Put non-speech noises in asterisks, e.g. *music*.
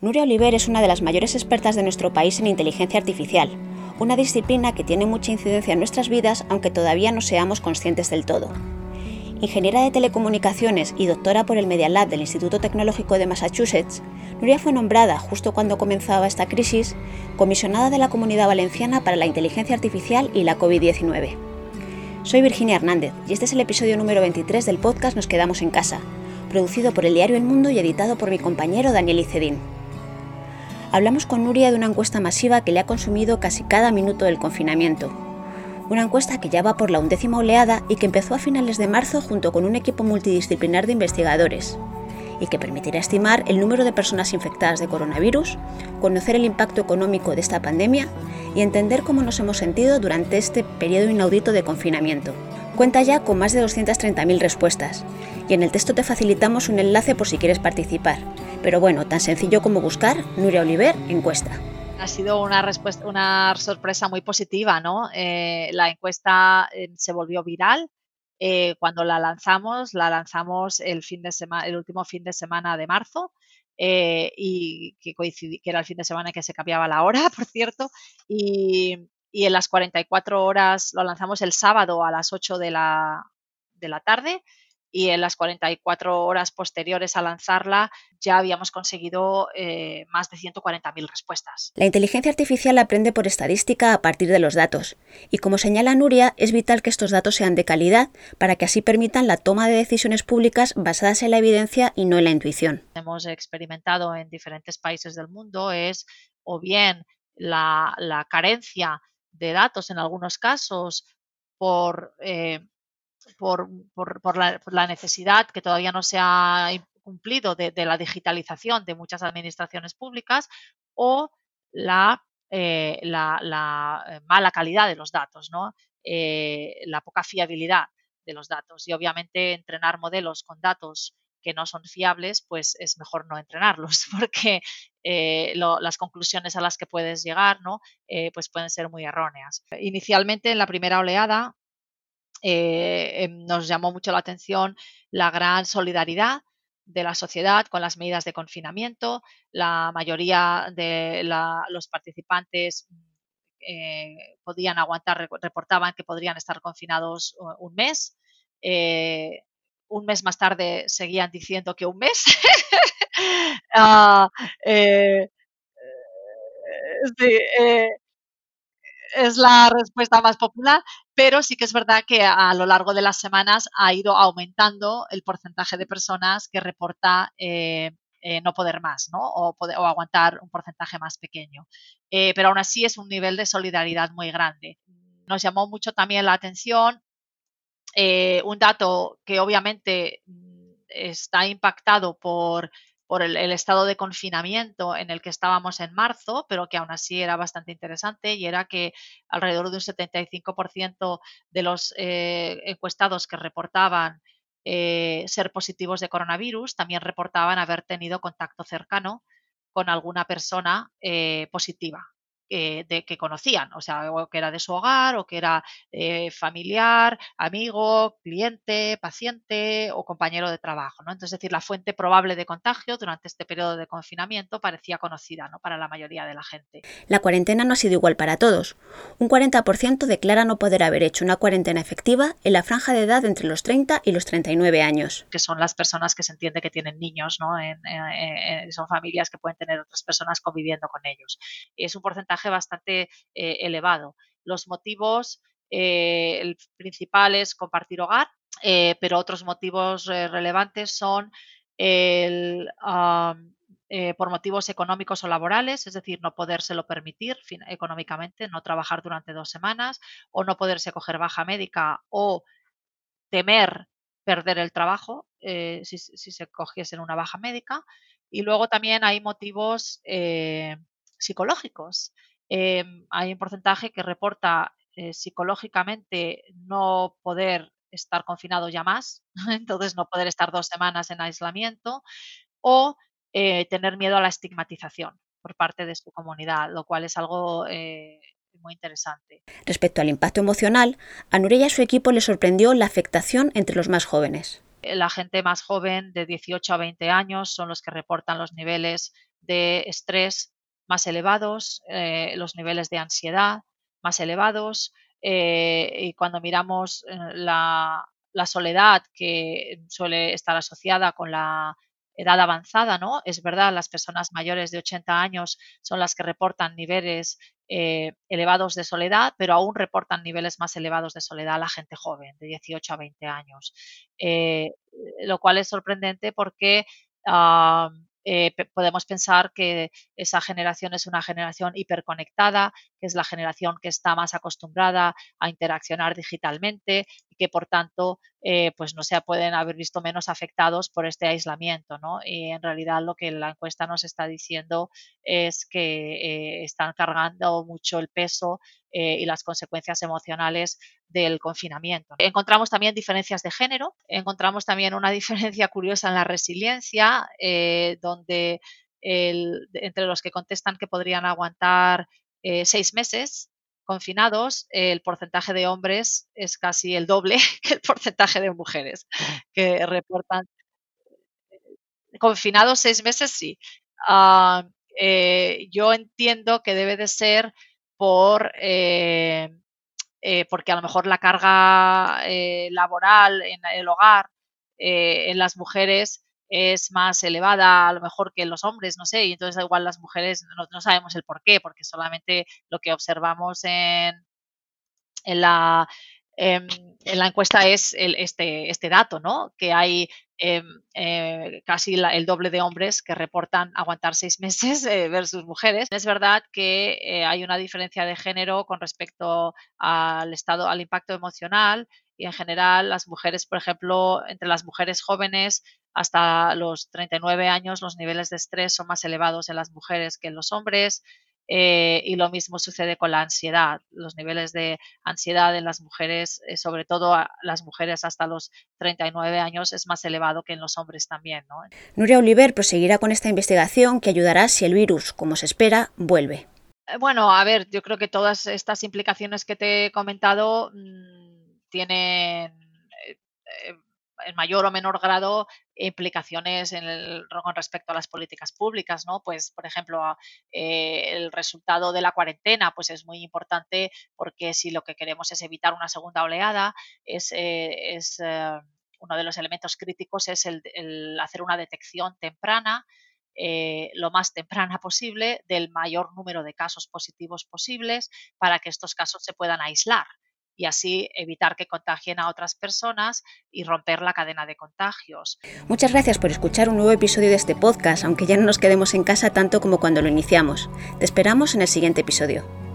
Nuria Oliver es una de las mayores expertas de nuestro país en inteligencia artificial, una disciplina que tiene mucha incidencia en nuestras vidas aunque todavía no seamos conscientes del todo. Ingeniera de telecomunicaciones y doctora por el Media Lab del Instituto Tecnológico de Massachusetts, Nuria fue nombrada, justo cuando comenzaba esta crisis, comisionada de la Comunidad Valenciana para la Inteligencia Artificial y la COVID-19. Soy Virginia Hernández y este es el episodio número 23 del podcast Nos Quedamos en Casa, producido por el diario El Mundo y editado por mi compañero Daniel Icedín hablamos con Nuria de una encuesta masiva que le ha consumido casi cada minuto del confinamiento. Una encuesta que ya va por la undécima oleada y que empezó a finales de marzo junto con un equipo multidisciplinar de investigadores y que permitirá estimar el número de personas infectadas de coronavirus, conocer el impacto económico de esta pandemia y entender cómo nos hemos sentido durante este periodo inaudito de confinamiento. Cuenta ya con más de 230.000 respuestas y en el texto te facilitamos un enlace por si quieres participar. Pero bueno, tan sencillo como buscar Nuria Oliver encuesta. Ha sido una, respuesta, una sorpresa muy positiva, ¿no? Eh, la encuesta eh, se volvió viral. Eh, cuando la lanzamos, la lanzamos el, fin de semana, el último fin de semana de marzo y que, coincidí, que era el fin de semana en que se cambiaba la hora, *laughs* por cierto, y, y en las 44 horas lo lanzamos el sábado a las 8 de la, de la tarde y en las 44 horas posteriores a lanzarla ya habíamos conseguido eh, más de 140.000 respuestas. La inteligencia artificial aprende por estadística a partir de los datos y como señala Nuria, es vital que estos datos sean de calidad para que así permitan la toma de decisiones públicas basadas en la evidencia y no en la intuición. Hemos experimentado en diferentes países del mundo es o bien la, carencia de datos en algunos casos por eh, por, la, necesidad que todavía no se ha cumplido de, la digitalización de muchas administraciones públicas o la, eh, eh, mala calidad de los datos, ¿no? Eh, la poca fiabilidad de los datos. Y obviamente entrenar modelos con datos que no son fiables, pues es mejor no entrenarlos, *laughs* porque las conclusiones a las que puedes llegar, ¿no? pues pueden ser muy erróneas. Inicialmente, en la primera oleada, eh, em, nos llamó mucho la atención la gran solidaridad de la sociedad con las medidas de confinamiento. La mayoría de los participantes eh, podían aguantar, reportaban que podrían estar confinados un mes. Eh, un mes más tarde seguían diciendo que un mes. *laughs* Ah, sí, es la respuesta más popular, pero sí que es verdad que a, lo largo de las semanas ha ido aumentando el porcentaje de personas que reporta eh, eh, no poder más, ¿no? O, poder, o, aguantar un porcentaje más pequeño. Eh, pero aún así es un nivel de solidaridad muy grande. Nos llamó mucho también la atención un dato que obviamente mm, está impactado por por el, estado de confinamiento en el que estábamos en marzo, pero que aún así era bastante interesante y era que alrededor de un 75% de los eh, encuestados que reportaban eh, ser positivos de coronavirus también reportaban haber tenido contacto cercano con alguna persona eh, positiva. Eh, de, que conocían, o sea, o que era de su hogar, o que era eh, familiar, amigo, cliente, paciente o compañero de trabajo. ¿no? Entonces, es decir, la fuente probable de contagio durante este periodo de confinamiento parecía conocida ¿no? para la mayoría de la gente. La cuarentena no ha sido igual para todos. Un 40% declara no poder haber hecho una cuarentena efectiva en la franja de edad entre los 30 y los 39 años. Que son las personas que se entiende que tienen niños, ¿no? En, son familias que pueden tener otras personas conviviendo con ellos. Es un porcentaje bastante eh, elevado. Los motivos eh, principales compartir hogar, eh, pero otros motivos relevantes son el, por motivos económicos o laborales, es decir, no podérselo permitir económicamente, no trabajar durante dos semanas o no poderse coger baja médica o temer perder el trabajo si, se cogiesen una baja médica. Y luego también hay motivos psicológicos. Em, hay un porcentaje que reporta eh, psicológicamente no poder estar confinado ya más, *laughs* entonces no poder estar dos semanas en aislamiento o eh, tener miedo a la estigmatización por parte de su comunidad, lo cual es algo eh, muy interesante. Respecto al impacto emocional, a Nuria y a su equipo le sorprendió la afectación entre los más jóvenes. La gente más joven, de 18 a 20 años, son los que reportan los niveles de estrés más elevados, eh, los niveles de ansiedad más elevados. Eh, y cuando miramos la, la soledad que suele estar asociada con la edad avanzada, ¿no? Es verdad, las personas mayores de 80 años son las que reportan niveles eh, elevados de soledad, pero aún reportan niveles más elevados de soledad a la gente joven, de 18 a 20 años. Eh, lo cual es sorprendente porque eh, podemos pensar que esa generación es una generación hiperconectada, que es la generación que está más acostumbrada a interaccionar digitalmente y que por tanto eh, pues no se pueden haber visto menos afectados por este aislamiento. ¿no? Y en realidad lo que la encuesta nos está diciendo es que eh, están cargando mucho el peso y las consecuencias emocionales del confinamiento. Encontramos también diferencias de género, encontramos también una *laughs* diferencia curiosa en la resiliencia, eh, donde entre los que contestan que podrían aguantar eh, seis meses confinados, el porcentaje de hombres es casi el doble *laughs* que el porcentaje de mujeres que reportan. Confinados seis meses, sí. Eh, yo entiendo que debe de ser por eh, porque a lo mejor la carga eh, laboral en el hogar eh, en las mujeres es más elevada a lo mejor que los hombres, no sé, y entonces igual las mujeres no, sabemos el por qué, porque solamente lo que observamos en, en la, em, en la encuesta es este, este dato, ¿no? Que hay Em, eh, casi el doble de hombres que reportan aguantar seis *laughs* meses eh, versus mujeres. Es verdad que eh, hay una diferencia de género con respecto al estado, al impacto emocional y en general las mujeres, por ejemplo, entre las mujeres jóvenes hasta los 39 años los niveles de estrés son más elevados en las mujeres que en los hombres. Eh, y lo mismo sucede con la ansiedad. Los niveles de ansiedad en las mujeres, eh, sobre todo las mujeres hasta los 39 años, es más elevado que en los hombres también. ¿no? Nuria Oliver proseguirá con esta investigación que ayudará si el virus, como se espera, vuelve. Eh, bueno, a ver, yo creo que todas estas implicaciones que te he comentado mmm, tienen en mayor o menor grado implicaciones con respecto a las políticas públicas, ¿no? Pues, por ejemplo, eh, el resultado de la cuarentena, pues es muy importante porque si lo que queremos es evitar una segunda oleada, es, eh, eh, uno de los elementos críticos es el, hacer una detección temprana lo más temprana *laughs* posible del mayor número de casos positivos posibles para que estos casos se puedan aislar y así evitar que contagien a otras personas y romper la cadena de contagios. Muchas gracias por escuchar un nuevo episodio de este podcast, aunque ya no nos quedemos en casa tanto como cuando lo iniciamos. Te esperamos en el siguiente episodio.